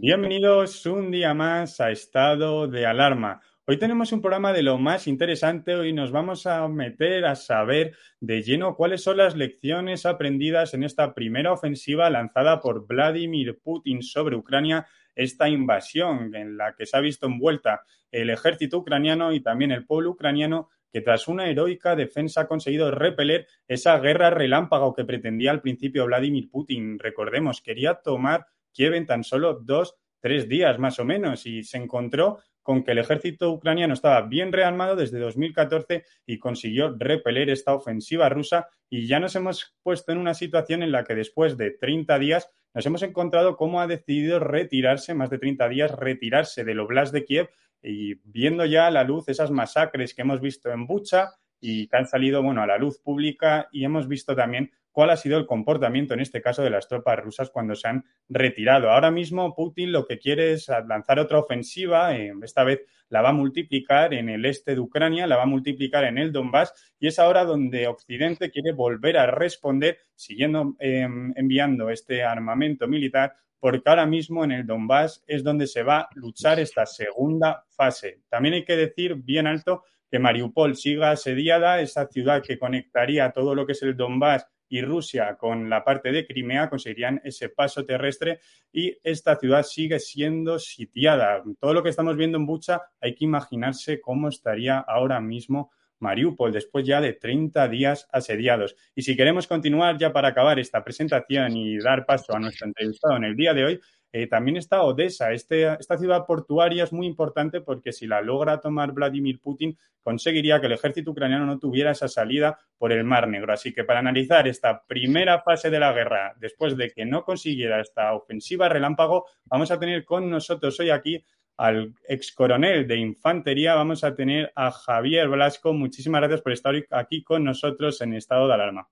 Bienvenidos un día más a Estado de Alarma. Hoy tenemos un programa de lo más interesante. Hoy nos vamos a meter a saber de lleno cuáles son las lecciones aprendidas en esta primera ofensiva lanzada por Vladimir Putin sobre Ucrania, esta invasión en la que se ha visto envuelta el ejército ucraniano y también el pueblo ucraniano que tras una heroica defensa ha conseguido repeler esa guerra relámpago que pretendía al principio Vladimir Putin. Recordemos, quería tomar Kiev en tan solo dos, tres días más o menos. Y se encontró con que el ejército ucraniano estaba bien rearmado desde 2014 y consiguió repeler esta ofensiva rusa. Y ya nos hemos puesto en una situación en la que después de 30 días nos hemos encontrado cómo ha decidido retirarse, más de 30 días, retirarse del Oblast de Kiev y viendo ya a la luz esas masacres que hemos visto en Bucha y que han salido bueno, a la luz pública. Y hemos visto también cuál ha sido el comportamiento en este caso de las tropas rusas cuando se han retirado. Ahora mismo Putin lo que quiere es lanzar otra ofensiva, eh, esta vez la va a multiplicar en el este de Ucrania, la va a multiplicar en el Donbass y es ahora donde Occidente quiere volver a responder siguiendo em, enviando este armamento militar porque ahora mismo en el Donbass es donde se va a luchar esta segunda fase. También hay que decir bien alto que Mariupol siga asediada, esa ciudad que conectaría todo lo que es el Donbass y Rusia con la parte de Crimea conseguirían ese paso terrestre y esta ciudad sigue siendo sitiada. Todo lo que estamos viendo en Bucha hay que imaginarse cómo estaría ahora mismo Mariupol después ya de 30 días asediados. Y si queremos continuar ya para acabar esta presentación y dar paso a nuestro entrevistado en el día de hoy, eh, también está Odessa. Este, esta ciudad portuaria es muy importante porque si la logra tomar Vladimir Putin, conseguiría que el ejército ucraniano no tuviera esa salida por el Mar Negro. Así que para analizar esta primera fase de la guerra, después de que no consiguiera esta ofensiva relámpago, vamos a tener con nosotros hoy aquí al ex coronel de infantería, vamos a tener a Javier Blasco. Muchísimas gracias por estar aquí con nosotros en estado de alarma.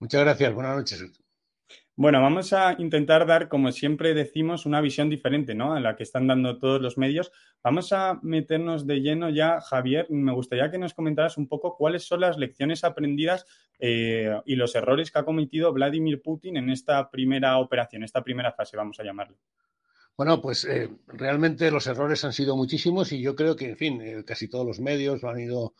Muchas gracias, buenas noches. Bueno, vamos a intentar dar, como siempre decimos, una visión diferente, ¿no? A la que están dando todos los medios. Vamos a meternos de lleno ya, Javier. Me gustaría que nos comentaras un poco cuáles son las lecciones aprendidas eh, y los errores que ha cometido Vladimir Putin en esta primera operación, esta primera fase, vamos a llamarlo. Bueno, pues eh, realmente los errores han sido muchísimos y yo creo que, en fin, eh, casi todos los medios lo han ido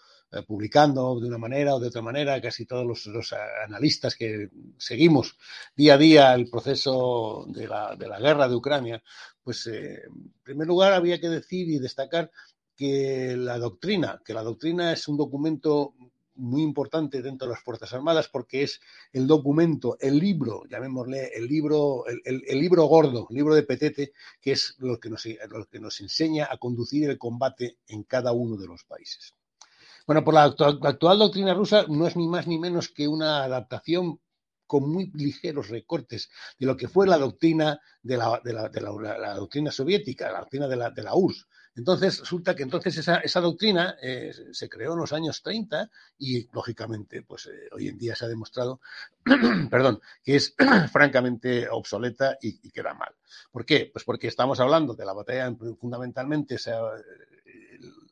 publicando de una manera o de otra manera, casi todos los, analistas que seguimos día a día el proceso de la, de la guerra de Ucrania, pues en primer lugar había que decir y destacar que la doctrina, que la doctrina es un documento muy importante dentro de las Fuerzas Armadas porque es el documento, el libro, llamémosle el libro, el, libro gordo, el libro de Petete, que es lo que, nos, lo que nos enseña a conducir el combate en cada uno de los países. Bueno, por la actual, doctrina rusa no es ni más ni menos que una adaptación con muy ligeros recortes de lo que fue la doctrina de la, de la, doctrina soviética, la doctrina de la, de URSS, entonces, resulta que entonces esa, doctrina eh, se creó en los años 30 y, lógicamente, pues eh, hoy en día se ha demostrado, perdón, que es francamente obsoleta y, queda mal. ¿Por qué? Pues porque estamos hablando de la batalla, fundamentalmente, eh,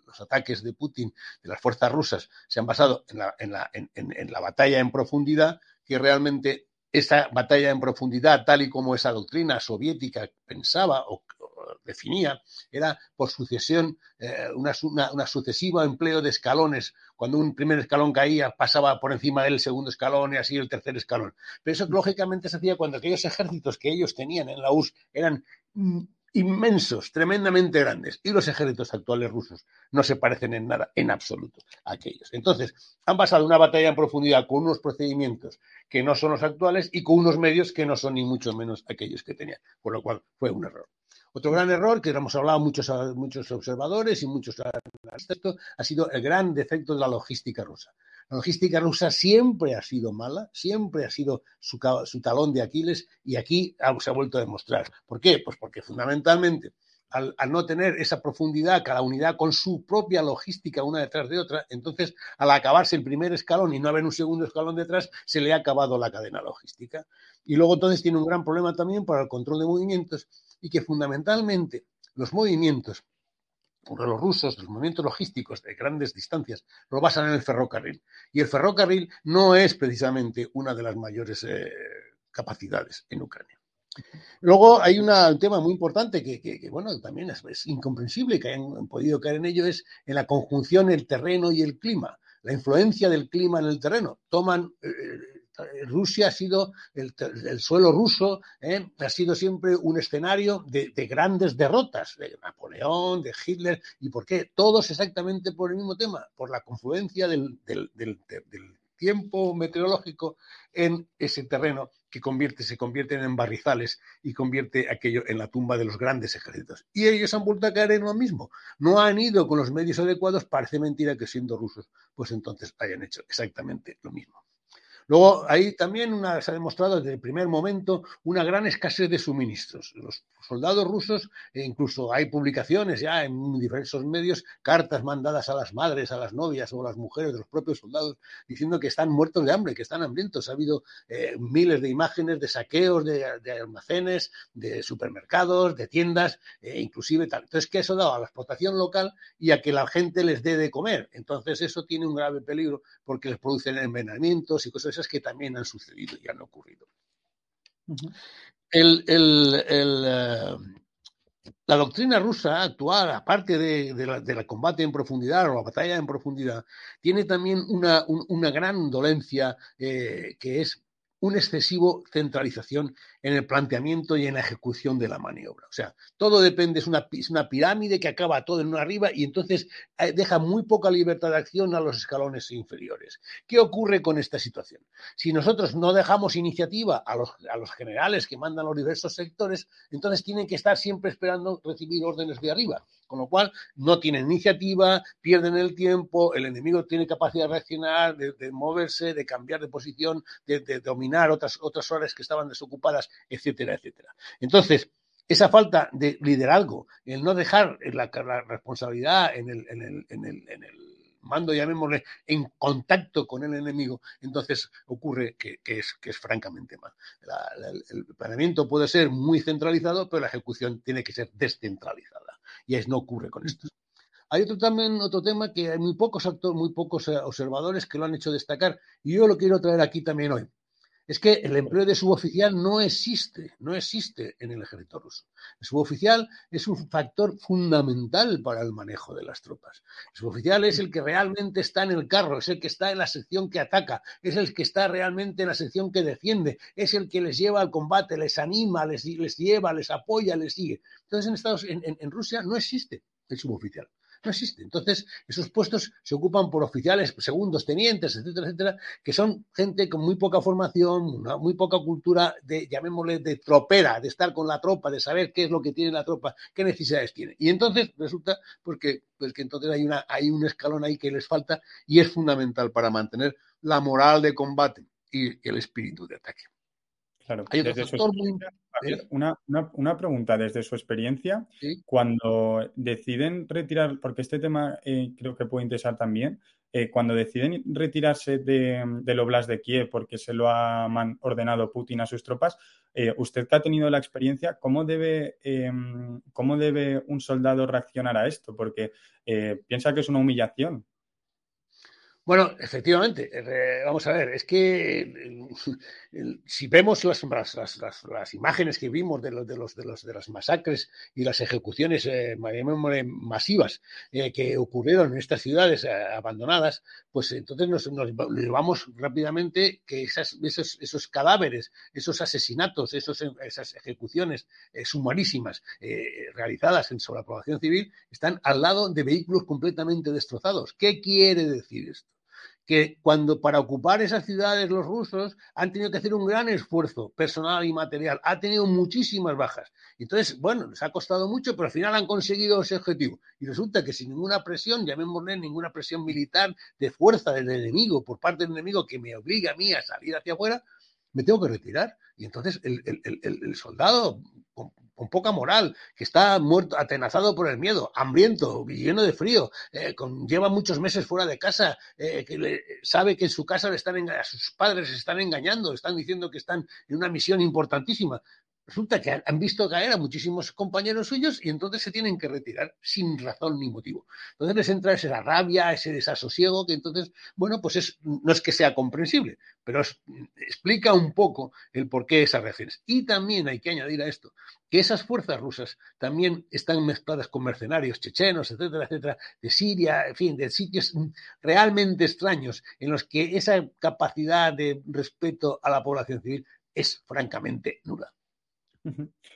los ataques de Putin, de las fuerzas rusas, se han basado en la, en la, en la batalla en profundidad, que realmente esa batalla en profundidad, tal y como esa doctrina soviética pensaba o, definía, era por sucesión, eh, una, una, sucesiva empleo de escalones. Cuando un primer escalón caía, pasaba por encima del segundo escalón y así el tercer escalón. Pero eso lógicamente se hacía cuando aquellos ejércitos que ellos tenían en la URSS eran mm, inmensos, tremendamente grandes, y los ejércitos actuales rusos no se parecen en nada, en absoluto, a aquellos. Entonces, han pasado una batalla en profundidad con unos procedimientos que no son los actuales y con unos medios que no son ni mucho menos aquellos que tenían, por lo cual fue un error. Otro gran error que hemos hablado muchos, muchos observadores y muchos analistas, ha sido el gran defecto de la logística rusa. La logística rusa siempre ha sido mala, siempre ha sido su, talón de Aquiles y aquí se ha vuelto a demostrar. ¿Por qué? Pues porque fundamentalmente al, no tener esa profundidad, cada unidad con su propia logística una detrás de otra, entonces al acabarse el primer escalón y no haber un segundo escalón detrás, se le ha acabado la cadena logística. Y luego entonces tiene un gran problema también para el control de movimientos y que fundamentalmente los movimientos los rusos, los movimientos logísticos de grandes distancias, lo basan en el ferrocarril. Y el ferrocarril no es precisamente una de las mayores eh, capacidades en Ucrania. Luego hay un tema muy importante que, bueno, también es, incomprensible que hayan podido caer en ello, es en la conjunción el terreno y el clima, la influencia del clima en el terreno. Toman eh, Rusia ha sido, el, suelo ruso ¿eh? ha sido siempre un escenario de, grandes derrotas, de Napoleón, de Hitler, ¿y por qué? Todos exactamente por el mismo tema, por la confluencia del, tiempo meteorológico en ese terreno que convierte, se convierten en barrizales y convierte aquello en la tumba de los grandes ejércitos. Y ellos han vuelto a caer en lo mismo. No han ido con los medios adecuados, parece mentira que siendo rusos, pues entonces hayan hecho exactamente lo mismo. Luego, ahí también se ha demostrado desde el primer momento una gran escasez de suministros. Los soldados rusos, e incluso hay publicaciones ya en diversos medios, cartas mandadas a las madres, a las novias o a las mujeres de los propios soldados, diciendo que están muertos de hambre, que están hambrientos. Ha habido eh, miles de imágenes de saqueos de, almacenes, de supermercados, de tiendas, e inclusive tal. Entonces, que eso dado a la explotación local y a que la gente les dé de comer. Entonces, eso tiene un grave peligro porque les producen envenenamientos y cosas que también han sucedido y han ocurrido. Eh, la doctrina rusa actual, aparte de, la, combate en profundidad o la batalla en profundidad, tiene también una, gran dolencia eh, que es una excesiva centralización en el planteamiento y en la ejecución de la maniobra. O sea, todo depende, es una, una pirámide que acaba todo en una arriba y entonces eh, deja muy poca libertad de acción a los escalones inferiores. ¿Qué ocurre con esta situación? Si nosotros no dejamos iniciativa a los, a los generales que mandan los diversos sectores, entonces tienen que estar siempre esperando recibir órdenes de arriba con lo cual no tienen iniciativa, pierden el tiempo, el enemigo tiene capacidad de reaccionar, de, moverse, de cambiar de posición, de, dominar otras, otras horas que estaban desocupadas, etcétera, etcétera. Entonces, esa falta de liderazgo, el no dejar la, responsabilidad en el, en, el, en, el, en el, mando, llamémosle, en contacto con el enemigo, entonces ocurre que, es, que es francamente mal. el planeamiento puede ser muy centralizado, pero la ejecución tiene que ser descentralizada y es, no ocurre con esto. Hay otro también otro tema que hay muy pocos actores, muy pocos eh, observadores que lo han hecho destacar y yo lo quiero traer aquí también hoy. Es que el empleo de suboficial no existe, no existe en el ejército ruso. El suboficial es un factor fundamental para el manejo de las tropas. El suboficial es el que realmente está en el carro, es el que está en la sección que ataca, es el que está realmente en la sección que defiende, es el que les lleva al combate, les anima, les, lleva, les apoya, les sigue. Entonces en, Estados, en Rusia no existe el suboficial. No existe. Entonces, esos puestos se ocupan por oficiales, segundos, tenientes, etcétera, etcétera, que son gente con muy poca formación, muy poca cultura de, llamémosle, de tropera, de estar con la tropa, de saber qué es lo que tiene la tropa, qué necesidades tiene. Y entonces resulta pues que, pues que entonces hay, una, hay un escalón ahí que les falta y es fundamental para mantener la moral de combate y el espíritu de ataque. Claro, una, pregunta desde su experiencia. Cuando deciden retirar, porque este tema eh, creo que puede interesar también, eh, cuando deciden retirarse de, del Oblast de Kiev porque se lo ha ordenado Putin a sus tropas, eh, usted que ha tenido la experiencia, ¿cómo debe, em, ¿cómo debe un soldado reaccionar a esto? Porque piensa que es una humillación. Bueno, efectivamente, eh, vamos a ver, es que si vemos las, las, imágenes que vimos de, los, de, los, de, los, de las masacres y las ejecuciones eh, masivas eh, que ocurrieron en estas ciudades abandonadas, pues entonces nos, nos, vamos rápidamente que esas, esos, esos, cadáveres, esos asesinatos, esos, esas ejecuciones sumarísimas realizadas en, sobre la población civil están al lado de vehículos completamente destrozados. ¿Qué quiere decir esto? Que cuando para ocupar esas ciudades los rusos han tenido que hacer un gran esfuerzo personal y material, ha tenido muchísimas bajas. Entonces, bueno, les ha costado mucho, pero al final han conseguido ese objetivo. Y resulta que sin ninguna presión, llamémosle ninguna presión militar de fuerza del enemigo, por parte del enemigo que me obliga a mí a salir hacia afuera, me tengo que retirar. Y entonces el, el soldado con poca moral, que está muerto, atenazado por el miedo, hambriento, lleno de frío, eh, lleva muchos meses fuera de casa, eh, que sabe que en su casa le están a sus padres se están engañando, están diciendo que están en una misión importantísima resulta que han visto caer a muchísimos compañeros suyos y entonces se tienen que retirar sin razón ni motivo. Entonces les entra esa rabia, ese desasosiego, que entonces, bueno, pues es, no es que sea comprensible, pero explica un poco el porqué de esas reacciones. Y también hay que añadir a esto que esas fuerzas rusas también están mezcladas con mercenarios chechenos, etcétera, etcétera, de Siria, en fin, de sitios realmente extraños en los que esa capacidad de respeto a la población civil es francamente nula.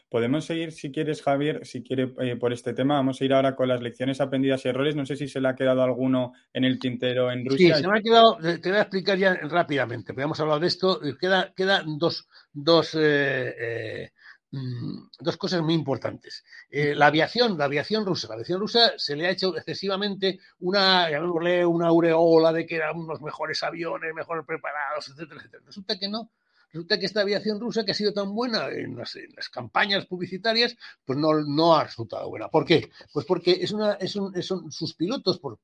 Podemos seguir, si quieres, Javier, si quiere, eh, por este tema. Vamos a ir ahora con las lecciones aprendidas y errores. No sé si se le ha quedado alguno en el tintero en Rusia. Sí, se me ha quedado, te voy a explicar ya rápidamente, hemos hablado de esto. Quedan queda dos, dos, eh, eh, mm, dos cosas muy importantes. la aviación, la aviación rusa, la aviación rusa se le ha hecho excesivamente una, una aureola de que eran unos mejores aviones, mejor preparados, etcétera, etcétera. Resulta que no Resulta que esta aviación rusa, que ha sido tan buena en las, campañas publicitarias, pues no, ha resultado buena. ¿Por qué? Pues porque es una, es un, son sus pilotos, por,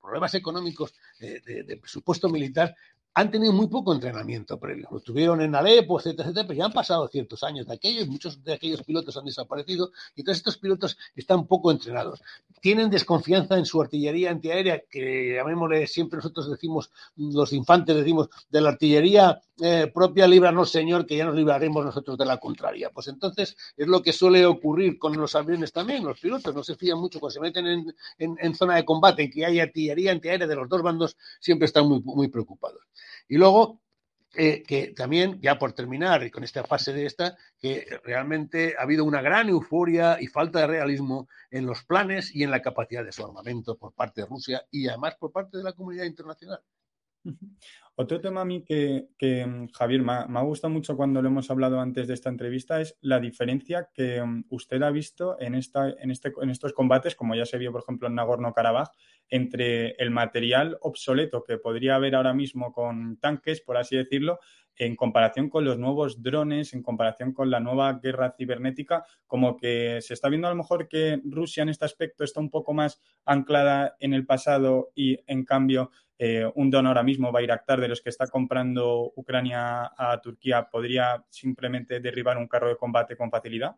problemas económicos de, presupuesto militar, han tenido muy poco entrenamiento previo. Lo tuvieron en Alepo, etcétera, etcétera, pero ya han pasado ciertos años de aquello y muchos de aquellos pilotos han desaparecido y todos estos pilotos están poco entrenados. Tienen desconfianza en su artillería antiaérea, que llamémosle siempre nosotros decimos, los infantes decimos, de la artillería eh, propia, líbranos Señor, que ya nos libraremos nosotros de la contraria. Pues entonces es lo que suele ocurrir con los aviones también. Los pilotos no se fían mucho cuando se meten en, en, zona de combate, en que hay artillería antiaérea de los dos bandos, siempre están muy, muy preocupados. Y luego, eh, que también, ya por terminar y con esta fase de esta, que realmente ha habido una gran euforia y falta de realismo en los planes y en la capacidad de su armamento por parte de Rusia y además por parte de la comunidad internacional. Otro tema a mí que, mm, Javier, me ha, gustado mucho cuando lo hemos hablado antes de esta entrevista es la diferencia que mm, usted ha visto en, esta, en, este, en estos combates, como ya se vio, por ejemplo, en Nagorno-Karabaj, entre el material obsoleto que podría haber ahora mismo con tanques, por así decirlo, en comparación con los nuevos drones, en comparación con la nueva guerra cibernética, como que se está viendo a lo mejor que Rusia en este aspecto está un poco más anclada en el pasado y en cambio eh, un don ahora mismo, Bayraktar, de los que está comprando Ucrania a Turquía, podría simplemente derribar un carro de combate con facilidad?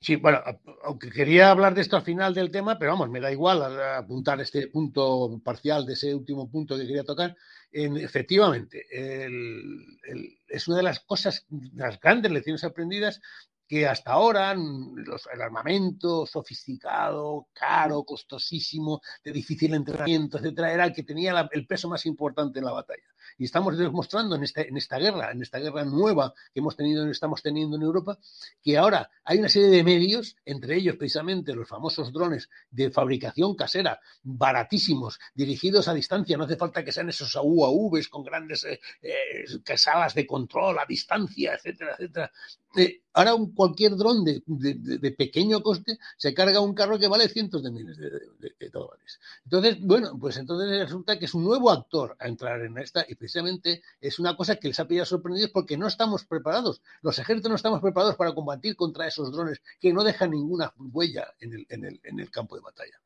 Sí, bueno, aunque quería hablar de esto al final del tema, pero vamos, me da igual apuntar este punto parcial de ese último punto que quería tocar. En, efectivamente, es una de las cosas, las grandes lecciones aprendidas que hasta ahora el armamento sofisticado, caro, costosísimo, de difícil entrenamiento, etcétera, era el que tenía el peso más importante en la batalla. Y estamos demostrando en, este, en esta guerra, en esta guerra nueva que hemos tenido, estamos teniendo en Europa, que ahora hay una serie de medios, entre ellos precisamente los famosos drones de fabricación casera, baratísimos, dirigidos a distancia. No hace falta que sean esos UAVs con grandes eh, eh, salas de control a distancia, etcétera, etcétera. Eh, ahora cualquier dron de, pequeño coste se carga un carro que vale cientos de miles de, Entonces, bueno, pues entonces resulta que es un nuevo actor a entrar en esta y precisamente es una cosa que les ha pillado sorprendidos porque no estamos preparados. Los ejércitos no estamos preparados para combatir contra esos drones que no dejan ninguna huella en el, en el, en el campo de batalla.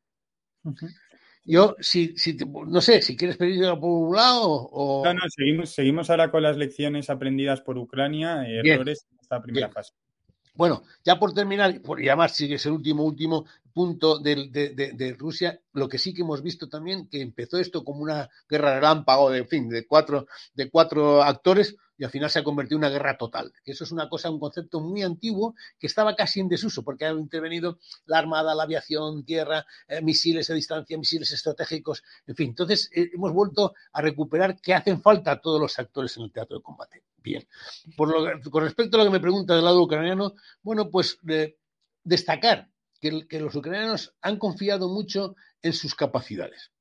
Yo, si, si, no sé, si quieres pedir por un lado o... No, no, seguimos, seguimos ahora con las lecciones aprendidas por Ucrania, errores en esta primera fase. Bueno, ya por terminar, y además sigue es el último, último punto de, de, Rusia, lo que sí que hemos visto también, que empezó esto como una guerra relámpago de, en fin, de cuatro, de cuatro actores, y al final se ha convertido en una guerra total. Eso es una cosa, un concepto muy antiguo que estaba casi en desuso porque ha intervenido la armada, la aviación, tierra, eh, misiles a distancia, misiles estratégicos, en fin. Entonces eh, hemos vuelto a recuperar que hacen falta todos los actores en el teatro de combate. Bien. Por lo, con respecto a lo que me pregunta del lado ucraniano, bueno, pues destacar que los ucranianos han confiado mucho en sus capacidades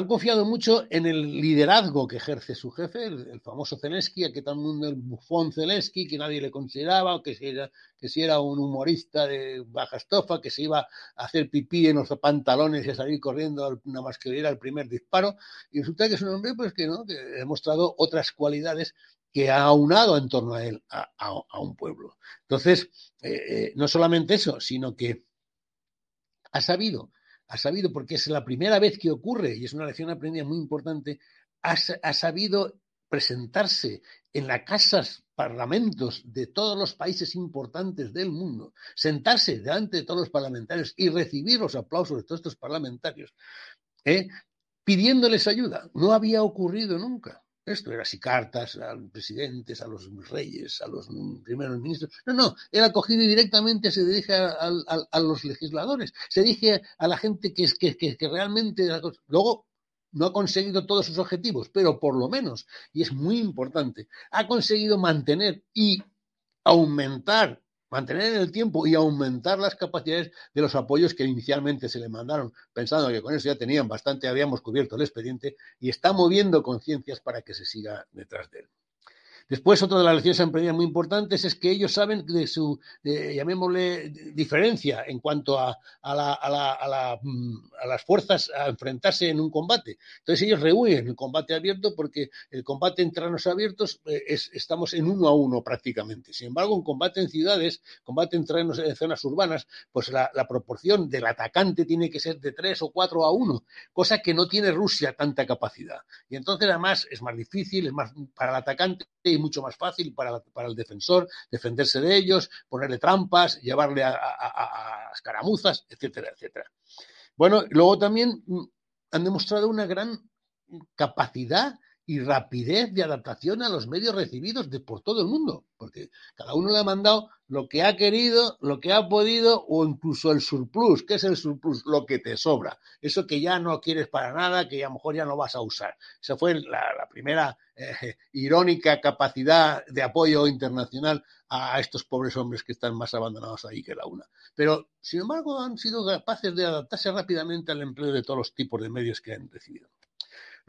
han confiado mucho en el liderazgo que ejerce su jefe, el, famoso Zelensky, a que todo el mundo el bufón Zelensky, que nadie le consideraba, que si, era, que si era un humorista de baja estofa, que se iba a hacer pipí en los pantalones y a salir corriendo nada más que era el primer disparo. Y resulta que es un hombre pues, que, ha demostrado otras cualidades que ha aunado en torno a él a, un pueblo. Entonces, eh, eh, no solamente eso, sino que ha sabido ha sabido, porque es la primera vez que ocurre, y es una lección aprendida muy importante, ha, sabido presentarse en las casas, parlamentos de todos los países importantes del mundo, sentarse delante de todos los parlamentarios y recibir los aplausos de todos estos parlamentarios, ¿eh? pidiéndoles ayuda. No había ocurrido nunca. Esto era así cartas a presidentes, a los reyes, a los primeros ministros. No, no, era cogido y directamente se dirige a, los legisladores, se dirige a la gente que, que, que, que realmente... Luego, no ha conseguido todos sus objetivos, pero por lo menos, y es muy importante, ha conseguido mantener y aumentar mantener en el tiempo y aumentar las capacidades de los apoyos que inicialmente se le mandaron, pensando que con eso ya tenían bastante, habíamos cubierto el expediente y está moviendo conciencias para que se siga detrás de él. Después, otra de las lecciones emprendidas muy importantes es que ellos saben de su, llamémosle, diferencia en cuanto a, mm, a, las fuerzas a enfrentarse en un combate. Entonces, ellos reúnen el combate abierto porque el combate en terrenos abiertos eh, es, estamos en uno a uno prácticamente. Sin embargo, un combate en ciudades, combate en terrenos en zonas urbanas, pues la, proporción del atacante tiene que ser de tres o cuatro a uno, cosa que no tiene Rusia tanta capacidad. Y entonces, además, es más difícil, es más para el atacante mucho más fácil para, el defensor defenderse de ellos, ponerle trampas, llevarle a, escaramuzas, etcétera, etcétera. Bueno, luego también mm, han demostrado una gran capacidad y rapidez de adaptación a los medios recibidos de, por todo el mundo, porque cada uno le ha mandado lo que ha querido, lo que ha podido o incluso el surplus. ¿Qué es el surplus? Lo que te sobra. Eso que ya no quieres para nada, que a lo mejor ya no vas a usar. Esa fue la, primera eh, irónica capacidad de apoyo internacional a estos pobres hombres que están más abandonados ahí que la una. Pero, sin embargo, han sido capaces de adaptarse rápidamente al empleo de todos los tipos de medios que han recibido.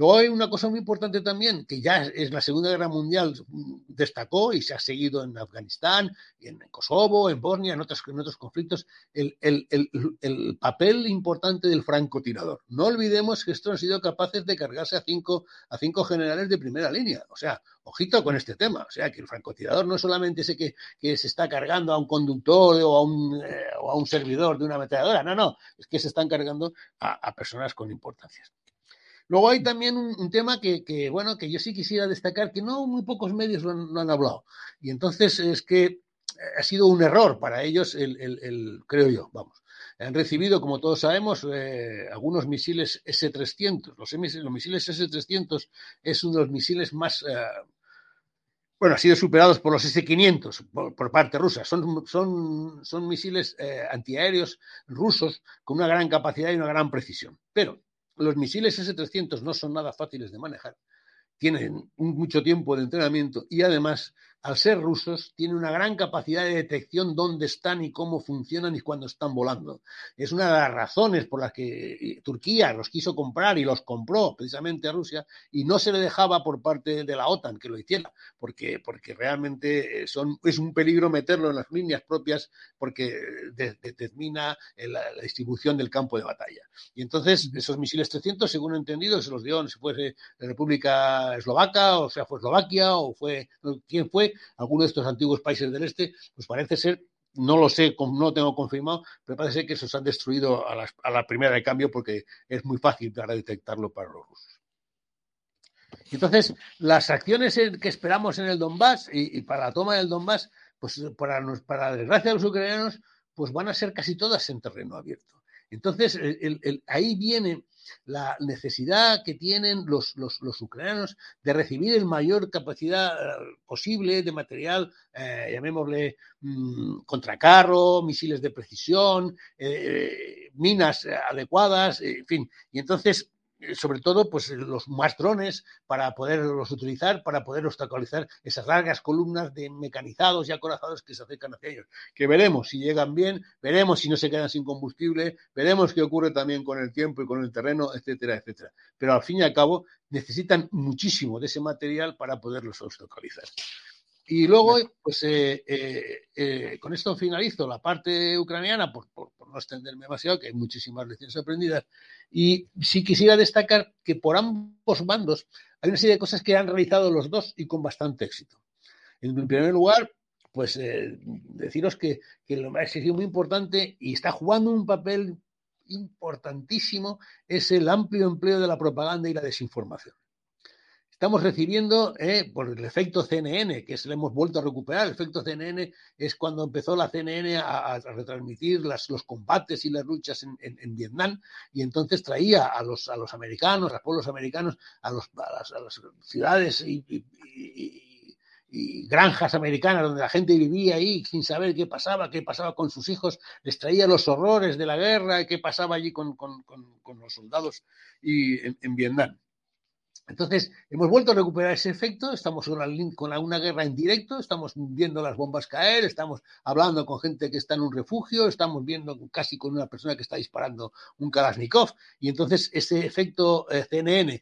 Luego hay una cosa muy importante también, que ya es la Segunda Guerra Mundial, mm, destacó y se ha seguido en Afganistán, en Kosovo, en Bosnia, en otros, en otros conflictos, el, papel importante del francotirador. No olvidemos que estos han sido capaces de cargarse a cinco, a cinco generales de primera línea. O sea, ojito con este tema. O sea, que el francotirador no es solamente ese que, se está cargando a un conductor o a un, eh, o a un servidor de una ametralladora. No, no, es que se están cargando a personas con importancias. Luego hay también un, tema que, bueno, que yo sí quisiera destacar, que no muy pocos medios lo han, hablado. Y entonces es que ha sido un error para ellos, el, creo yo, vamos. Han recibido, como todos sabemos, eh, algunos misiles S-300. Los, misiles S-300 es uno de los misiles más, eh, bueno, ha sido superados por los S-500 por, parte rusa. Son, son, son misiles eh, antiaéreos rusos con una gran capacidad y una gran precisión. Pero los misiles S-300 no son nada fáciles de manejar. Tienen mucho tiempo de entrenamiento y además al ser rusos, tienen una gran capacidad de detección dónde están y cómo funcionan y cuándo están volando. Es una de las razones por las que eh, Turquía los quiso comprar y los compró precisamente a Rusia y no se le dejaba por parte de la OTAN que lo hiciera, porque, porque realmente eh, son, es un peligro meterlo en las líneas propias porque determina eh, la, distribución del campo de batalla. Y entonces esos misiles 300, según he entendido, se los dio, si fuese la República Eslovaca, o sea, fue Eslovaquia, o fue, ¿quién fue? Alguno de estos antiguos países del este, pues parece ser, no lo sé, no lo tengo confirmado, pero parece ser que se han destruido a, la primera de cambio porque es muy fácil para detectarlo para los rusos. Entonces, las acciones que esperamos en el Donbass y, para la toma del Donbass, pues para, para la desgracia de los ucranianos, pues van a ser casi todas en terreno abierto. Entonces, ahí viene la necesidad que tienen los, ucranianos de recibir el mayor capacidad eh, posible de material, eh, llamémosle mm, contracarro, misiles de precisión, eh, minas adecuadas, en fin. Y entonces sobre todo pues los más drones para poderlos utilizar, para poder obstaculizar esas largas columnas de mecanizados y acorazados que se acercan hacia ellos. Que veremos si llegan bien, veremos si no se quedan sin combustible, veremos qué ocurre también con el tiempo y con el terreno, etcétera, etcétera. Pero al fin y al cabo necesitan muchísimo de ese material para poderlos obstaculizar. Y luego, pues eh, eh, con esto finalizo la parte ucraniana, por, no extenderme demasiado, que hay muchísimas lecciones aprendidas. Y sí quisiera destacar que por ambos bandos hay una serie de cosas que han realizado los dos y con bastante éxito. En primer lugar, pues eh, deciros que, que lo sido muy importante y está jugando un papel importantísimo es el amplio empleo de la propaganda y la desinformación estamos recibiendo eh, por el efecto CNN, que se le hemos vuelto a recuperar. El efecto CNN es cuando empezó la CNN a, retransmitir los combates y las luchas en, Vietnam y entonces traía a los, americanos, a los pueblos americanos, a, los, las, ciudades y, granjas americanas donde la gente vivía ahí sin saber qué pasaba, qué pasaba con sus hijos, les traía los horrores de la guerra, qué pasaba allí con, los soldados en Vietnam. Entonces, hemos vuelto a recuperar ese efecto, estamos con una guerra en directo, estamos viendo las bombas caer, estamos hablando con gente que está en un refugio, estamos viendo casi con una persona que está disparando un Kalashnikov, y entonces ese efecto eh, CNN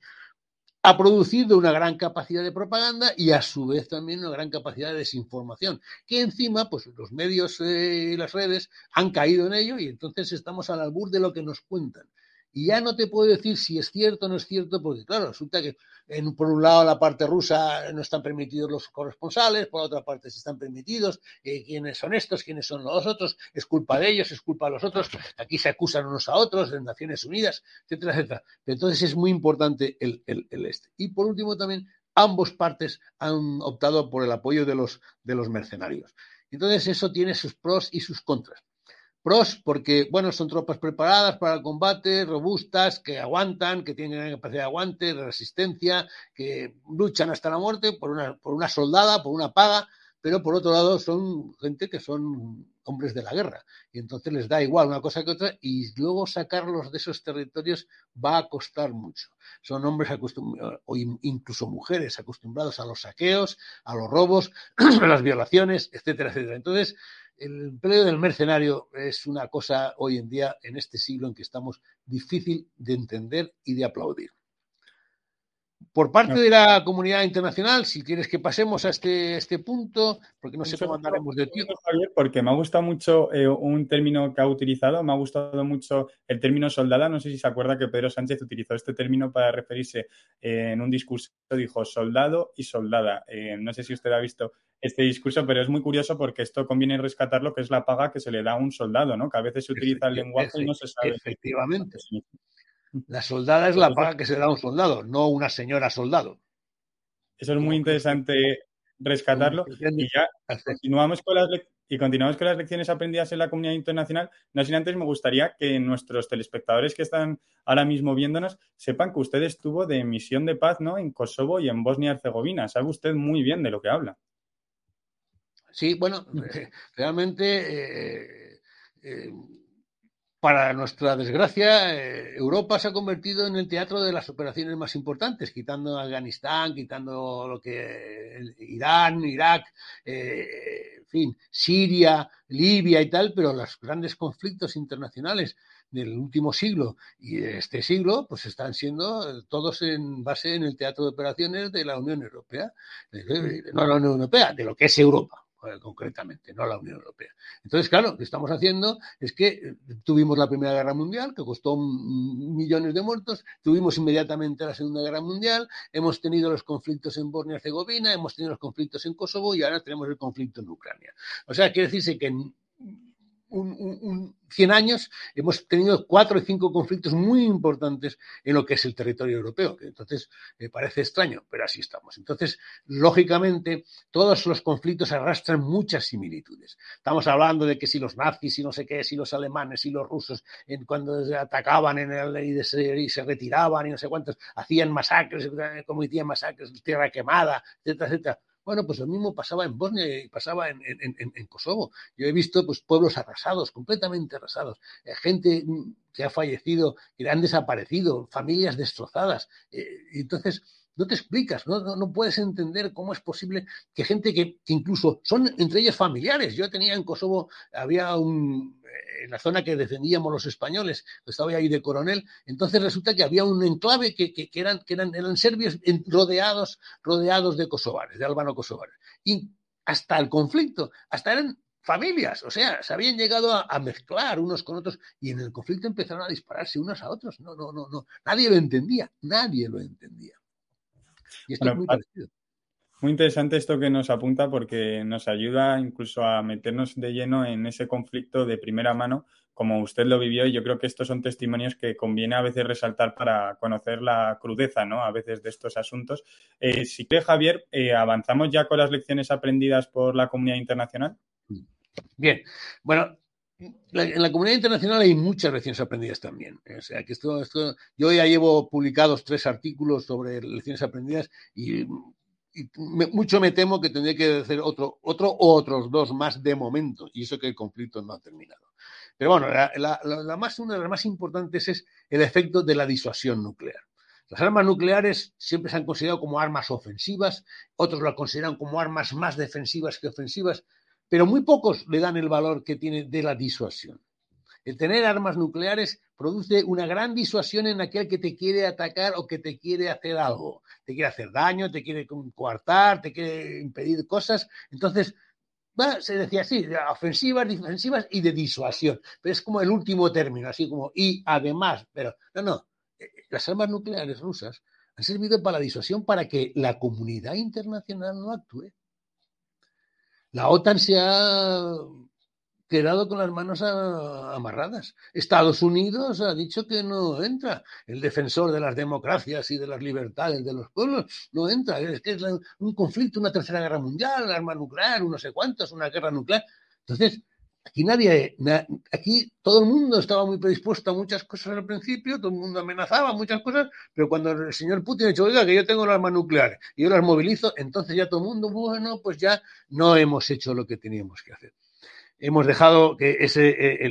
ha producido una gran capacidad de propaganda y a su vez también una gran capacidad de desinformación, que encima, pues los medios eh, y las redes han caído en ello y entonces estamos al albur de lo que nos cuentan. Y ya no te puedo decir si es cierto o no es cierto, porque claro, resulta que en, por un lado la parte rusa no están permitidos los corresponsales, por otra parte sí están permitidos, eh, quiénes son estos, quiénes son los otros, es culpa de ellos, es culpa de los otros, aquí se acusan unos a otros en Naciones Unidas, etcétera, etcétera. Entonces es muy importante el, el, el este. Y por último también, ambos partes han optado por el apoyo de los, de los mercenarios. Entonces eso tiene sus pros y sus contras. Pros, porque, bueno, son tropas preparadas para el combate, robustas, que aguantan, que tienen capacidad de aguante, de resistencia, que luchan hasta la muerte por una, por una soldada, por una paga, pero por otro lado son gente que son hombres de la guerra y entonces les da igual una cosa que otra y luego sacarlos de esos territorios va a costar mucho. Son hombres acostumbrados, o incluso mujeres acostumbrados a los saqueos, a los robos, a las violaciones, etcétera, etcétera. Entonces, el empleo del mercenario es una cosa hoy en día, en este siglo en que estamos, difícil de entender y de aplaudir. Por parte de la comunidad internacional, si quieres que pasemos a este, este punto, porque no sé cómo andaremos de tiempo. Porque me ha gustado mucho eh, un término que ha utilizado, me ha gustado mucho el término soldada. No sé si se acuerda que Pedro Sánchez utilizó este término para referirse eh, en un discurso, dijo soldado y soldada. Eh, no sé si usted ha visto este discurso, pero es muy curioso porque esto conviene rescatar lo que es la paga que se le da a un soldado, ¿no? Que a veces se utiliza el lenguaje y no se sabe. Efectivamente. La soldada es la paga que se da a un soldado, no una señora soldado. Eso es muy interesante rescatarlo. Y ya continuamos con las, Y continuamos con las lecciones aprendidas en la comunidad internacional. No sin antes me gustaría que nuestros telespectadores que están ahora mismo viéndonos sepan que usted estuvo de misión de paz ¿no? en Kosovo y en Bosnia y Herzegovina. Sabe usted muy bien de lo que habla. Sí, bueno, realmente eh, eh, para nuestra desgracia, eh, Europa se ha convertido en el teatro de las operaciones más importantes, quitando Afganistán, quitando lo que Irán, Irak, eh, en fin, Siria, Libia y tal, pero los grandes conflictos internacionales del último siglo y de este siglo, pues están siendo todos en base en el teatro de operaciones de la Unión Europea, no la Unión Europea, de lo que es Europa. Concretamente, no la Unión Europea. Entonces, claro, lo que estamos haciendo es que eh, tuvimos la Primera Guerra Mundial, que costó millones de muertos, tuvimos inmediatamente la Segunda Guerra Mundial, hemos tenido los conflictos en Bosnia y Herzegovina, hemos tenido los conflictos en Kosovo y ahora tenemos el conflicto en Ucrania. O sea, quiere decirse que un, 100 años hemos tenido cuatro o cinco conflictos muy importantes en lo que es el territorio europeo, que entonces me parece extraño, pero así estamos. Entonces, lógicamente, todos los conflictos arrastran muchas similitudes. Estamos hablando de que si los nazis y no sé qué, si los alemanes y los rusos, en, cuando atacaban en el, y, se, y, se, retiraban y no sé cuántos, hacían masacres, cometían masacres, tierra quemada, etcétera, etcétera bueno, pues lo mismo pasaba en Bosnia y pasaba en, Kosovo. Yo he visto pues, pueblos arrasados, completamente arrasados, eh, gente mm, que ha fallecido, que han desaparecido, familias destrozadas. Eh, entonces, no te explicas, no, no, puedes entender cómo es posible que gente que, incluso son entre ellos familiares. Yo tenía en Kosovo, había un, eh, en la zona que defendíamos los españoles, estaba ahí de coronel, entonces resulta que había un enclave que, que, eran, que eran, eran serbios rodeados, rodeados de kosovares, de albano-kosovares. Y hasta el conflicto, hasta eran familias, o sea, se habían llegado a, a, mezclar unos con otros y en el conflicto empezaron a dispararse unos a otros. No, no, no, no. Nadie lo entendía, nadie lo entendía. Y esto es muy parecido. Muy interesante esto que nos apunta porque nos ayuda incluso a meternos de lleno en ese conflicto de primera mano, como usted lo vivió, y yo creo que estos son testimonios que conviene a veces resaltar para conocer la crudeza, ¿no? A veces de estos asuntos. Eh, si quiere, Javier, eh, ¿avanzamos ya con las lecciones aprendidas por la comunidad internacional? Bien, bueno, en la comunidad internacional hay muchas lecciones aprendidas también. O sea, que esto, esto, yo ya llevo publicados tres artículos sobre lecciones aprendidas y, mucho me temo que tendré que hacer otro, otro o otros dos más de momento, y eso que el conflicto no ha terminado. Pero bueno, la, más, una de las más importantes es el efecto de la disuasión nuclear. Las armas nucleares siempre se han considerado como armas ofensivas, otros las consideran como armas más defensivas que ofensivas, pero muy pocos le dan el valor que tiene de la disuasión. El tener armas nucleares produce una gran disuasión en aquel que te quiere atacar o que te quiere hacer algo. Te quiere hacer daño, te quiere coartar, te quiere impedir cosas. Entonces, se decía así, ofensivas, defensivas y de disuasión. Pero es como el último término, así como y además. Pero no, no. Eh, las armas nucleares rusas han servido para la disuasión para que la comunidad internacional no actúe. La OTAN se ha quedado con las manos amarradas. Estados Unidos ha dicho que no entra. El defensor de las democracias y de las libertades de los pueblos no entra. Es que es un conflicto, una tercera guerra mundial, arma nuclear, no sé cuántos, una guerra nuclear. Entonces, Aquí nadie, aquí todo el mundo estaba muy predispuesto a muchas cosas al principio, todo el mundo amenazaba muchas cosas, pero cuando el señor Putin ha dicho, oiga, que yo tengo armas nucleares y yo las movilizo, entonces ya todo el mundo, bueno, pues ya no hemos hecho lo que teníamos que hacer. Hemos dejado que ese,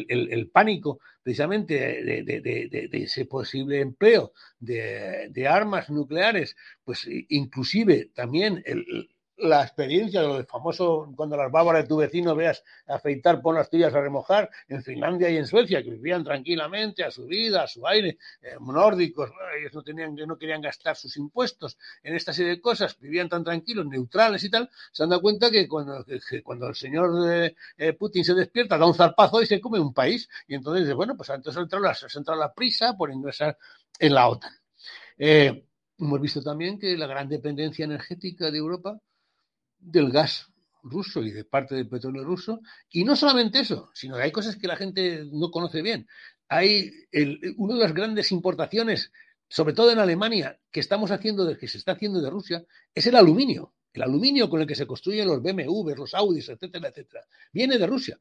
el, pánico precisamente de, de, ese posible empleo de, armas nucleares, pues inclusive también el, la experiencia de lo famoso cuando las bávaras de tu vecino veas afeitar, pon las tuyas a remojar en Finlandia y en Suecia, que vivían tranquilamente a su vida, a su aire, eh, nórdicos, ellos no, tenían, no querían gastar sus impuestos en esta serie de cosas, vivían tan tranquilos, neutrales y tal, se han dado cuenta que cuando, cuando el señor eh, eh, Putin se despierta, da un zarpazo y se come un país, y entonces bueno, pues entonces ha la, ha entrado la prisa por ingresar en la OTAN. hemos visto también que la gran dependencia energética de Europa del gas ruso y de parte del petróleo ruso. Y no solamente eso, sino que hay cosas que la gente no conoce bien. Hay el, una de las grandes importaciones, sobre todo en Alemania, que estamos haciendo, que se está haciendo de Rusia, es el aluminio. el aluminio con el que se construyen los BMW, los Audis, etcétera, etcétera, viene de Rusia.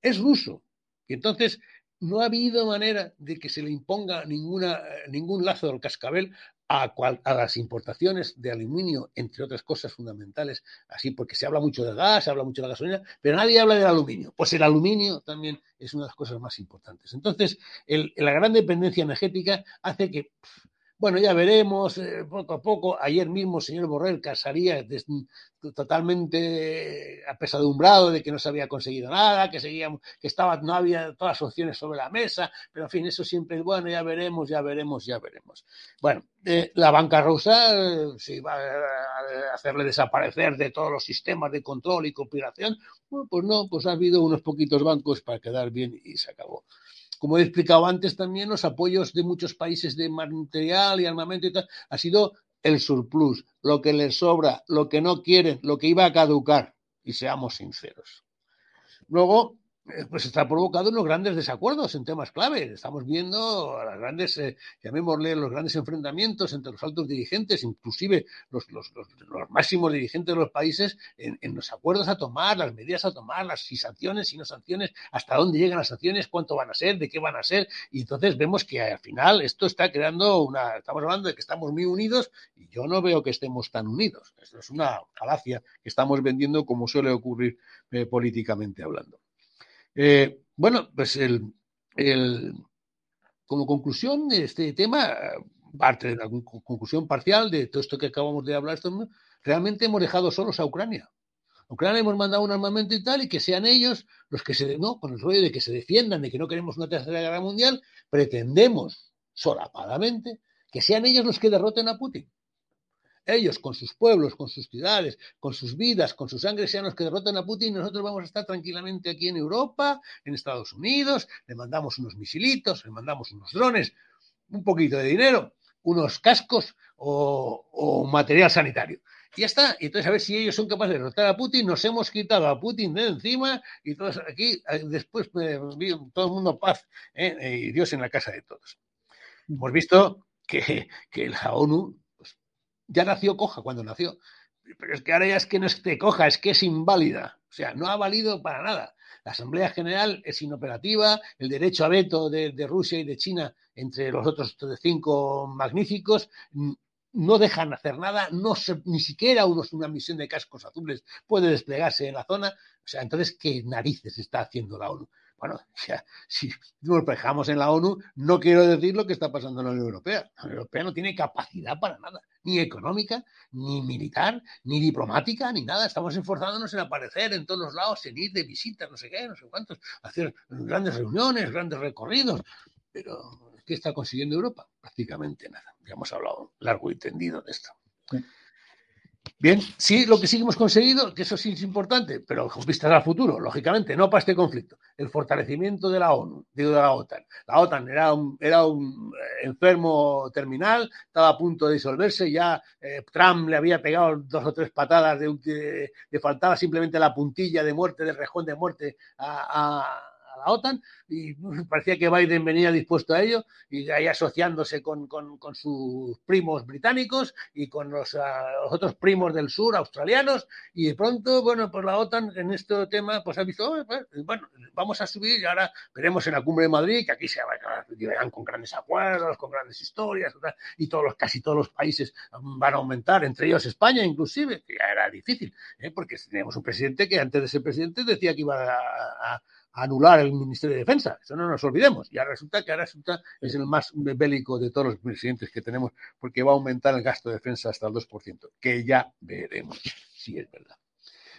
Es ruso. Y entonces no ha habido manera de que se le imponga ninguna, ningún lazo del cascabel a, a, las importaciones de aluminio, entre otras cosas fundamentales, así porque se habla mucho de gas, se habla mucho de gasolina, pero nadie habla del aluminio. Pues el aluminio también es una de las cosas más importantes. Entonces, la gran dependencia energética hace que bueno, ya veremos eh, poco a poco. Ayer mismo el señor Borrell casaría totalmente apesadumbrado de que no se había conseguido nada, que seguíamos, que estaba, no había todas las opciones sobre la mesa, pero en fin, eso siempre es bueno, ya veremos, ya veremos, ya veremos. Bueno, eh, la banca rusa eh, si va a hacerle desaparecer de todos los sistemas de control y cooperación, bueno, pues no, pues ha habido unos poquitos bancos para quedar bien y se acabó como he explicado antes también, los apoyos de muchos países de material y armamento y tal, ha sido el surplus, lo que les sobra, lo que no quieren, lo que iba a caducar, y seamos sinceros. Luego, pues está provocado unos grandes desacuerdos en temas clave. Estamos viendo las grandes, eh, llamémosle, los grandes enfrentamientos entre los altos dirigentes, inclusive los, máximos dirigentes de los países, en, en, los acuerdos a tomar, las medidas a tomar, las si sanciones, si no sanciones, hasta dónde llegan las sanciones, cuánto van a ser, de qué van a ser. Y entonces vemos que al final esto está creando una. Estamos hablando de que estamos muy unidos y yo no veo que estemos tan unidos. Esto es una falacia que estamos vendiendo como suele ocurrir eh, políticamente hablando. Eh, bueno, pues el, como conclusión de este tema, parte de la conclusión parcial de todo esto que acabamos de hablar, realmente hemos dejado solos a Ucrania. Ucrania hemos mandado un armamento y tal, y que sean ellos los que se, no, con el rollo de que se defiendan, de que no queremos una tercera guerra mundial, pretendemos solapadamente que sean ellos los que derroten a Putin ellos con sus pueblos, con sus ciudades, con sus vidas, con su sangre, sean los que derroten a Putin, nosotros vamos a estar tranquilamente aquí en Europa, en Estados Unidos, le mandamos unos misilitos, le mandamos unos drones, un poquito de dinero, unos cascos o, material sanitario. Y ya está. Y entonces, a ver si ellos son capaces de derrotar a Putin. Nos hemos quitado a Putin de encima y todos aquí, eh, después, eh, todo el mundo paz ¿eh? y Dios en la casa de todos. Hemos visto que, que la ONU ya nació coja cuando nació. Pero es que ahora ya es que no es que coja, es que es inválida. O sea, no ha valido para nada. La Asamblea General es inoperativa, el derecho a veto de, Rusia y de China, entre los otros cinco magníficos, no dejan hacer nada, no se, ni siquiera unos, una misión de cascos azules puede desplegarse en la zona. O sea, entonces, ¿qué narices está haciendo la ONU? Bueno, si nos reflejamos en la ONU, no quiero decir lo que está pasando en la Unión Europea. La Unión Europea no tiene capacidad para nada, ni económica, ni militar, ni diplomática, ni nada. Estamos esforzándonos en aparecer en todos los lados, en ir de visitas, no sé qué, no sé cuántos, hacer grandes reuniones, grandes recorridos. Pero, ¿qué está consiguiendo Europa? Prácticamente nada. Ya hemos hablado largo y tendido de esto. Bien, sí, lo que sí hemos conseguido, que eso sí es importante, pero con vistas al futuro, lógicamente, no para este conflicto, el fortalecimiento de la ONU, digo de la OTAN. La OTAN era un, era un enfermo terminal, estaba a punto de disolverse, ya eh, Trump le había pegado dos o tres patadas, de, le faltaba simplemente la puntilla de muerte, del rejón de muerte a la OTAN y parecía que Biden venía dispuesto a ello y ahí asociándose con, con, sus primos británicos y con los, uh, otros primos del sur australianos y de pronto, bueno, pues la OTAN en este tema pues ha visto, oh, bueno, vamos a subir y ahora veremos en la cumbre de Madrid que aquí se verán con grandes acuerdos, con grandes historias y todos los, casi todos los países van a aumentar, entre ellos España inclusive, que ya era difícil, ¿eh? porque teníamos un presidente que antes de ser presidente decía que iba a anular el Ministerio de Defensa. Eso no nos olvidemos. Ya resulta que ahora resulta es el más bélico de todos los presidentes que tenemos porque va a aumentar el gasto de defensa hasta el 2%, que ya veremos si es verdad.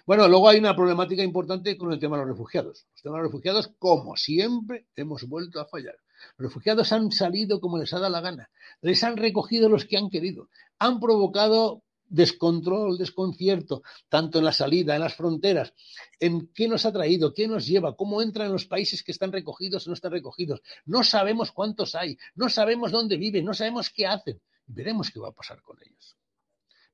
Bueno, luego hay una problemática importante con el tema de los refugiados. Los temas de los refugiados, como siempre, hemos vuelto a fallar. Los refugiados han salido como les ha dado la gana. Les han recogido los que han querido. Han provocado descontrol, desconcierto, tanto en la salida, en las fronteras, en qué nos ha traído, qué nos lleva, cómo entran en los países que están recogidos o no están recogidos. No sabemos cuántos hay, no sabemos dónde viven, no sabemos qué hacen. Veremos qué va a pasar con ellos.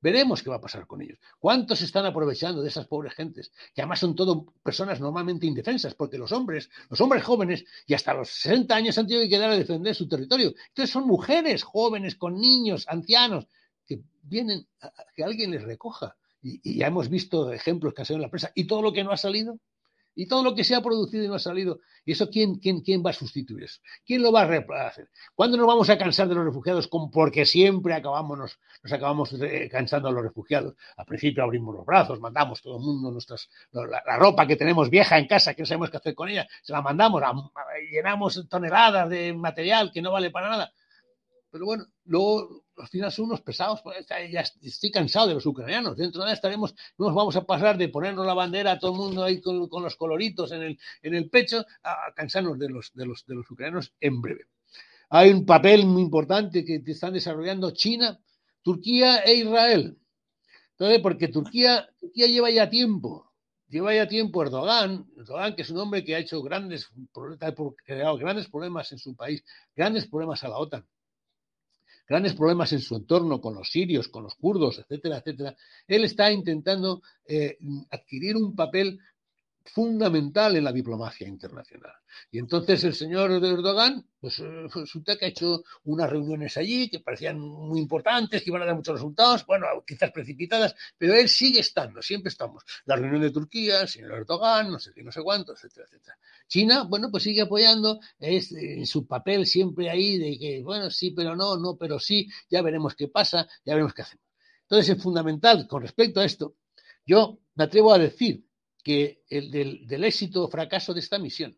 Veremos qué va a pasar con ellos. ¿Cuántos están aprovechando de esas pobres gentes? Que además son todo personas normalmente indefensas, porque los hombres, los hombres jóvenes, y hasta los 60 años han tenido que quedar a defender su territorio. Entonces son mujeres jóvenes, con niños, ancianos, que vienen a que alguien les recoja y, ya hemos visto ejemplos que han salido en la prensa, y todo lo que no ha salido, y todo lo que se ha producido y no ha salido, ¿y eso quién, quién, quién va a sustituir eso? ¿Quién lo va a hacer? ¿Cuándo nos vamos a cansar de los refugiados? porque siempre acabamos, nos, acabamos cansando de los refugiados. Al principio abrimos los brazos, mandamos todo el mundo nuestras, la, ropa que tenemos vieja en casa, que no sabemos qué hacer con ella, se la mandamos, llenamos toneladas de material que no vale para nada. Pero bueno, luego al final son unos pesados, pues, ya estoy cansado de los ucranianos. Dentro de nada estaremos, no nos vamos a pasar de ponernos la bandera a todo el mundo ahí con, los coloritos en el, en el pecho a cansarnos de los, de, los, de los ucranianos en breve. Hay un papel muy importante que están desarrollando China, Turquía e Israel. Entonces, porque Turquía, Turquía lleva ya tiempo, lleva ya tiempo Erdogan, Erdogan, que es un hombre que ha hecho grandes, creado grandes problemas en su país, grandes problemas a la OTAN grandes problemas en su entorno con los sirios, con los kurdos, etcétera, etcétera, él está intentando eh, adquirir un papel fundamental en la diplomacia internacional. Y entonces el señor Erdogan, pues eh, resulta que ha hecho unas reuniones allí que parecían muy importantes, que iban a dar muchos resultados, bueno, quizás precipitadas, pero él sigue estando, siempre estamos. La reunión de Turquía, el señor Erdogan, no sé qué, no sé cuánto, etcétera, etcétera. China, bueno, pues sigue apoyando, es en su papel siempre ahí de que, bueno, sí, pero no, no, pero sí, ya veremos qué pasa, ya veremos qué hacemos. Entonces es fundamental con respecto a esto, yo me atrevo a decir que el del, éxito o fracaso de esta misión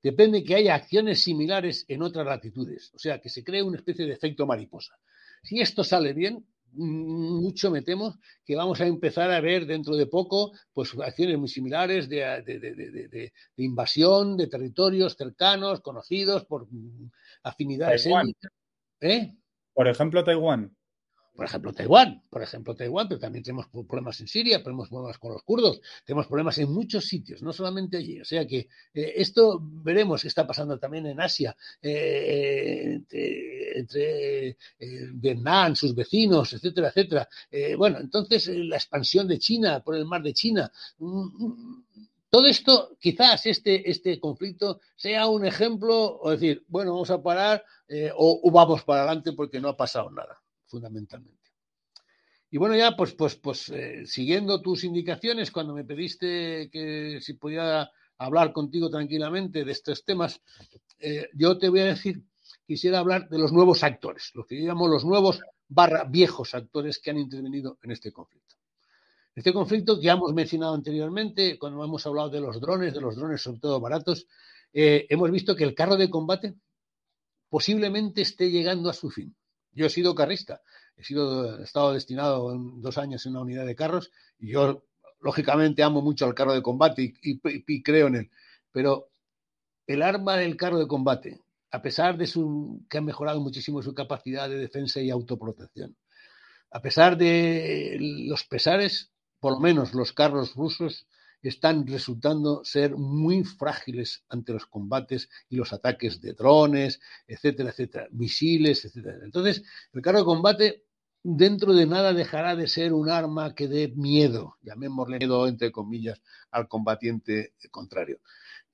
depende que haya acciones similares en otras latitudes, o sea, que se cree una especie de efecto mariposa. Si esto sale bien, mucho me temo que vamos a empezar a ver dentro de poco pues acciones muy similares de, de, invasión de territorios cercanos, conocidos por mm, afinidades étnicas. ¿Eh? Por ejemplo, Taiwán por ejemplo, Taiwán, por ejemplo, Taiwán, pero también tenemos problemas en Siria, tenemos problemas con los kurdos, tenemos problemas en muchos sitios, no solamente allí. O sea que eh, esto veremos qué está pasando también en Asia, eh, entre, eh, Vietnam, sus vecinos, etcétera, etcétera. bueno, entonces la expansión de China por el mar de China. Mm, mm, todo esto, quizás este, este conflicto sea un ejemplo, o decir, bueno, vamos a parar o vamos para adelante porque no ha pasado nada fundamentalmente. Y bueno, ya pues, pues, pues eh, siguiendo tus indicaciones, cuando me pediste que si podía hablar contigo tranquilamente de estos temas, eh, yo te voy a decir, quisiera hablar de los nuevos actores, los que llamo los nuevos barra viejos actores que han intervenido en este conflicto. Este conflicto que ya hemos mencionado anteriormente, cuando hemos hablado de los drones, de los drones sobre todo baratos, eh, hemos visto que el carro de combate posiblemente esté llegando a su fin. Yo he sido carrista, he, sido, estado destinado dos años en una unidad de carros y yo, lógicamente, amo mucho al carro de combate y, creo en él. Pero el arma del carro de combate, a pesar de su, que ha mejorado muchísimo su capacidad de defensa y autoprotección, a pesar de los pesares, por lo menos los carros rusos están resultando ser muy frágiles ante los combates y los ataques de drones, etcétera, etcétera, misiles, etcétera. Entonces, el carro de combate dentro de nada dejará de ser un arma que dé miedo, llamémosle miedo entre comillas, al combatiente contrario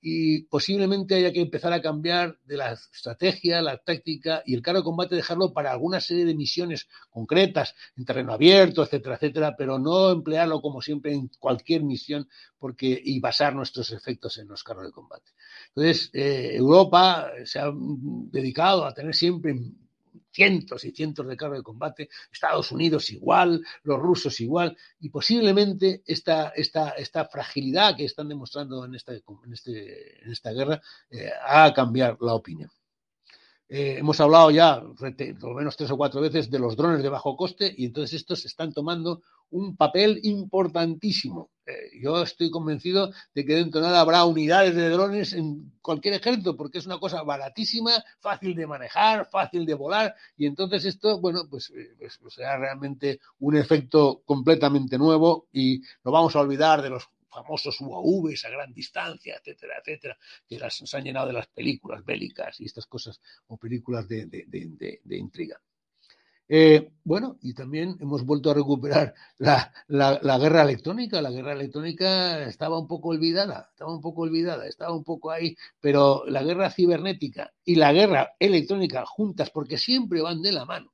y posiblemente haya que empezar a cambiar de la estrategia, la táctica y el carro de combate dejarlo para alguna serie de misiones concretas en terreno abierto, etcétera, etcétera, pero no emplearlo como siempre en cualquier misión porque y basar nuestros efectos en los carros de combate. Entonces, eh, Europa se ha dedicado a tener siempre cientos y cientos de carros de combate, Estados Unidos igual, los rusos igual, y posiblemente esta, esta, esta fragilidad que están demostrando en esta, en este, en esta guerra eh, haga cambiar la opinión. Eh, hemos hablado ya, por lo menos tres o cuatro veces, de los drones de bajo coste y entonces estos están tomando un papel importantísimo. Eh, yo estoy convencido de que dentro de nada habrá unidades de drones en cualquier ejército porque es una cosa baratísima, fácil de manejar, fácil de volar y entonces esto, bueno, pues, eh, pues, pues será realmente un efecto completamente nuevo y nos vamos a olvidar de los famosos UAVs a gran distancia, etcétera, etcétera, que las, han llenado de las películas bélicas y estas cosas, o películas de, de, intriga. Eh, bueno, y también hemos vuelto a recuperar la, la, guerra electrónica. La guerra electrónica estaba un poco olvidada, estaba un poco olvidada, estaba un poco ahí, pero la guerra cibernética y la guerra electrónica juntas, porque siempre van de la mano,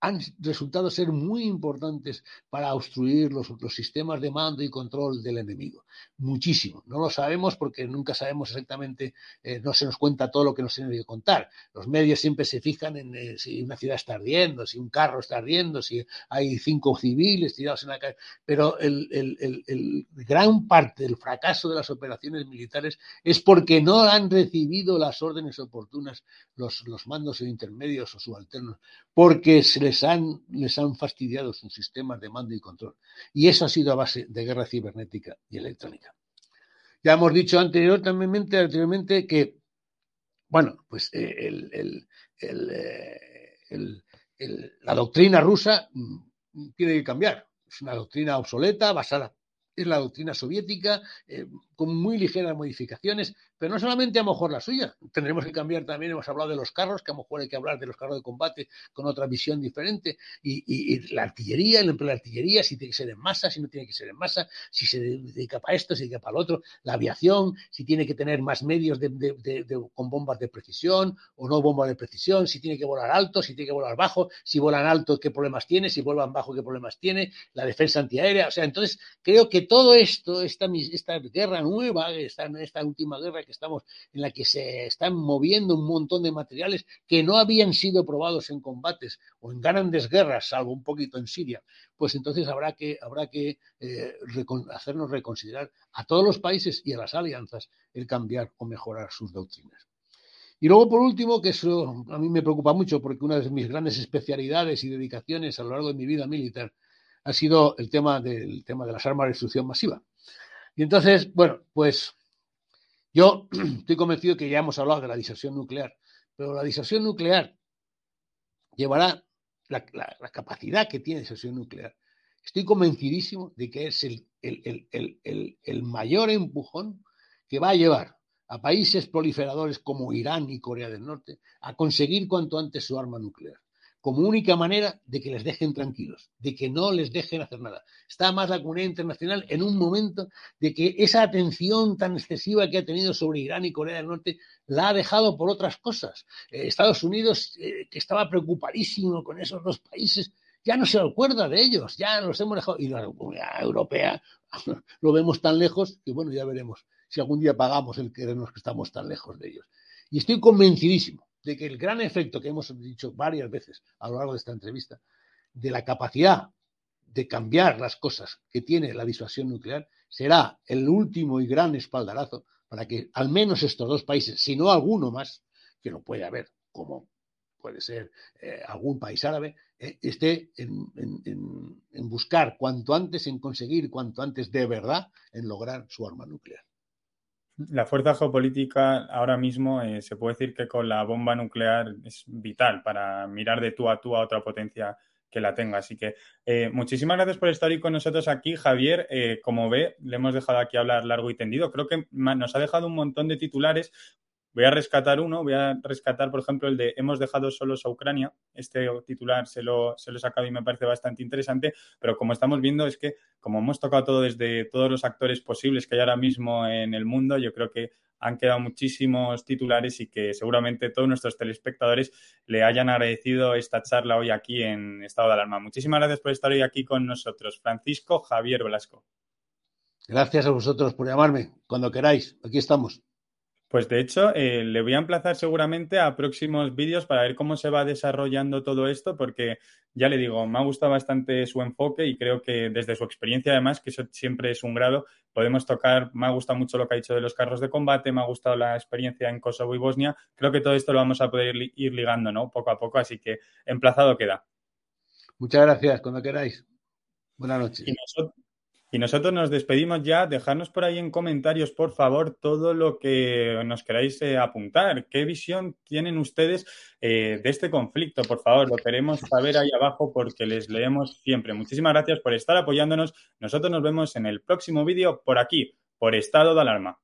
han resultado ser muy importantes para obstruir los, sistemas de mando y control del enemigo. Muchísimo. No lo sabemos porque nunca sabemos exactamente, eh, no se nos cuenta todo lo que nos tiene que contar. Los medios siempre se fijan en eh, si una ciudad está ardiendo, si un carro está ardiendo, si hay cinco civiles tirados en la calle. Pero el, gran parte del fracaso de las operaciones militares es porque no han recibido las órdenes oportunas los, los mandos intermedios o subalternos, porque se les han, les han fastidiado sus sistemas de mando y control. Y eso ha sido a base de guerra cibernética y electrónica. Ya hemos dicho anteriormente, anteriormente que, bueno, pues eh, eh, la doctrina rusa mm, tiene que cambiar. Es una doctrina obsoleta, basada en la doctrina soviética, eh, con muy ligeras modificaciones, pero no solamente a lo mejor la suya, tendremos que cambiar también, hemos hablado de los carros, que a lo mejor hay que hablar de los carros de combate con otra visión diferente, y, la artillería, el empleo de artillería, si tiene que ser en masa, si no tiene que ser en masa, si se dedica para esto, si se dedica para lo otro, la aviación, si tiene que tener más medios con bombas de precisión o no bombas de precisión, si tiene que volar alto, si tiene que volar bajo, si volan alto, qué problemas tiene, si vuelan bajo, qué problemas tiene, la defensa antiaérea, o sea, entonces creo que todo esto, esta, esta guerra nueva, esta, esta última guerra que estamos, en la que se están moviendo un montón de materiales que no habían sido probados en combates o en grandes guerras, salvo un poquito en Siria, pues entonces habrá que, habrá que eh, hacernos reconsiderar a todos los países y a las alianzas el cambiar o mejorar sus doctrinas. Y luego, por último, que eso a mí me preocupa mucho porque una de mis grandes especialidades y dedicaciones a lo largo de mi vida militar ha sido el tema del tema de las armas de destrucción masiva. Y entonces, bueno, pues yo estoy convencido que ya hemos hablado de la disuasión nuclear, pero la disuasión nuclear llevará la, capacidad que tiene la disuasión nuclear. Estoy convencidísimo de que es el, el mayor empujón que va a llevar a países proliferadores como Irán y Corea del Norte a conseguir cuanto antes su arma nuclear como única manera de que les dejen tranquilos, de que no les dejen hacer nada. Está más la comunidad internacional en un momento de que esa atención tan excesiva que ha tenido sobre Irán y Corea del Norte la ha dejado por otras cosas. Eh, Estados Unidos, eh, que estaba preocupadísimo con esos dos países, ya no se acuerda de ellos, ya los hemos dejado. Y la comunidad europea lo vemos tan lejos que, bueno, ya veremos si algún día pagamos el creernos que estamos tan lejos de ellos. Y estoy convencidísimo de que el gran efecto que hemos dicho varias veces a lo largo de esta entrevista, de la capacidad de cambiar las cosas que tiene la disuasión nuclear, será el último y gran espaldarazo para que al menos estos dos países, si no alguno más, que no puede haber, como puede ser eh, algún país árabe, eh, esté en buscar cuanto antes, en conseguir cuanto antes de verdad, en lograr su arma nuclear. La fuerza geopolítica ahora mismo eh, se puede decir que con la bomba nuclear es vital para mirar de tú a tú a otra potencia que la tenga. Así que eh, muchísimas gracias por estar hoy con nosotros aquí, Javier. Eh, como ve, le hemos dejado aquí hablar largo y tendido. Creo que nos ha dejado un montón de titulares Voy a rescatar uno, voy a rescatar, por ejemplo, el de hemos dejado solos a Ucrania. Este titular se lo, se lo he sacado y me parece bastante interesante, pero como estamos viendo es que como hemos tocado todo desde todos los actores posibles que hay ahora mismo en el mundo, yo creo que han quedado muchísimos titulares y que seguramente todos nuestros telespectadores le hayan agradecido esta charla hoy aquí en Estado de Alarma. Muchísimas gracias por estar hoy aquí con nosotros. Francisco Javier Velasco. Gracias a vosotros por llamarme. Cuando queráis, aquí estamos. Pues de hecho, eh, le voy a emplazar seguramente a próximos vídeos para ver cómo se va desarrollando todo esto, porque ya le digo, me ha gustado bastante su enfoque y creo que desde su experiencia, además, que eso siempre es un grado, podemos tocar, me ha gustado mucho lo que ha dicho de los carros de combate, me ha gustado la experiencia en Kosovo y Bosnia, creo que todo esto lo vamos a poder ir ligando, ¿no? Poco a poco, así que emplazado queda. Muchas gracias, cuando queráis. Buenas noches. Y nosotros nos despedimos ya. Dejadnos por ahí en comentarios, por favor, todo lo que nos queráis eh, apuntar. ¿Qué visión tienen ustedes eh, de este conflicto? Por favor, lo queremos saber ahí abajo porque les leemos siempre. Muchísimas gracias por estar apoyándonos. Nosotros nos vemos en el próximo vídeo por aquí, por estado de alarma.